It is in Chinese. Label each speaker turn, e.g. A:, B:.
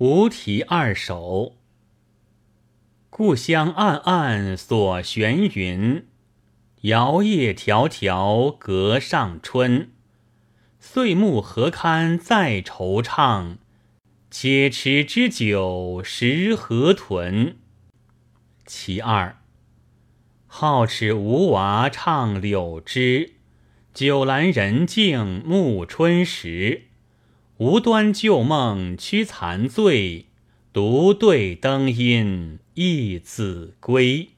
A: 无题二首。故乡暗暗锁悬云，摇曳迢迢隔上春。岁暮何堪再惆怅？且持之酒食河豚。其二，好齿吴娃唱柳枝，酒阑人静暮春时。无端旧梦驱残醉，独对灯阴忆子规。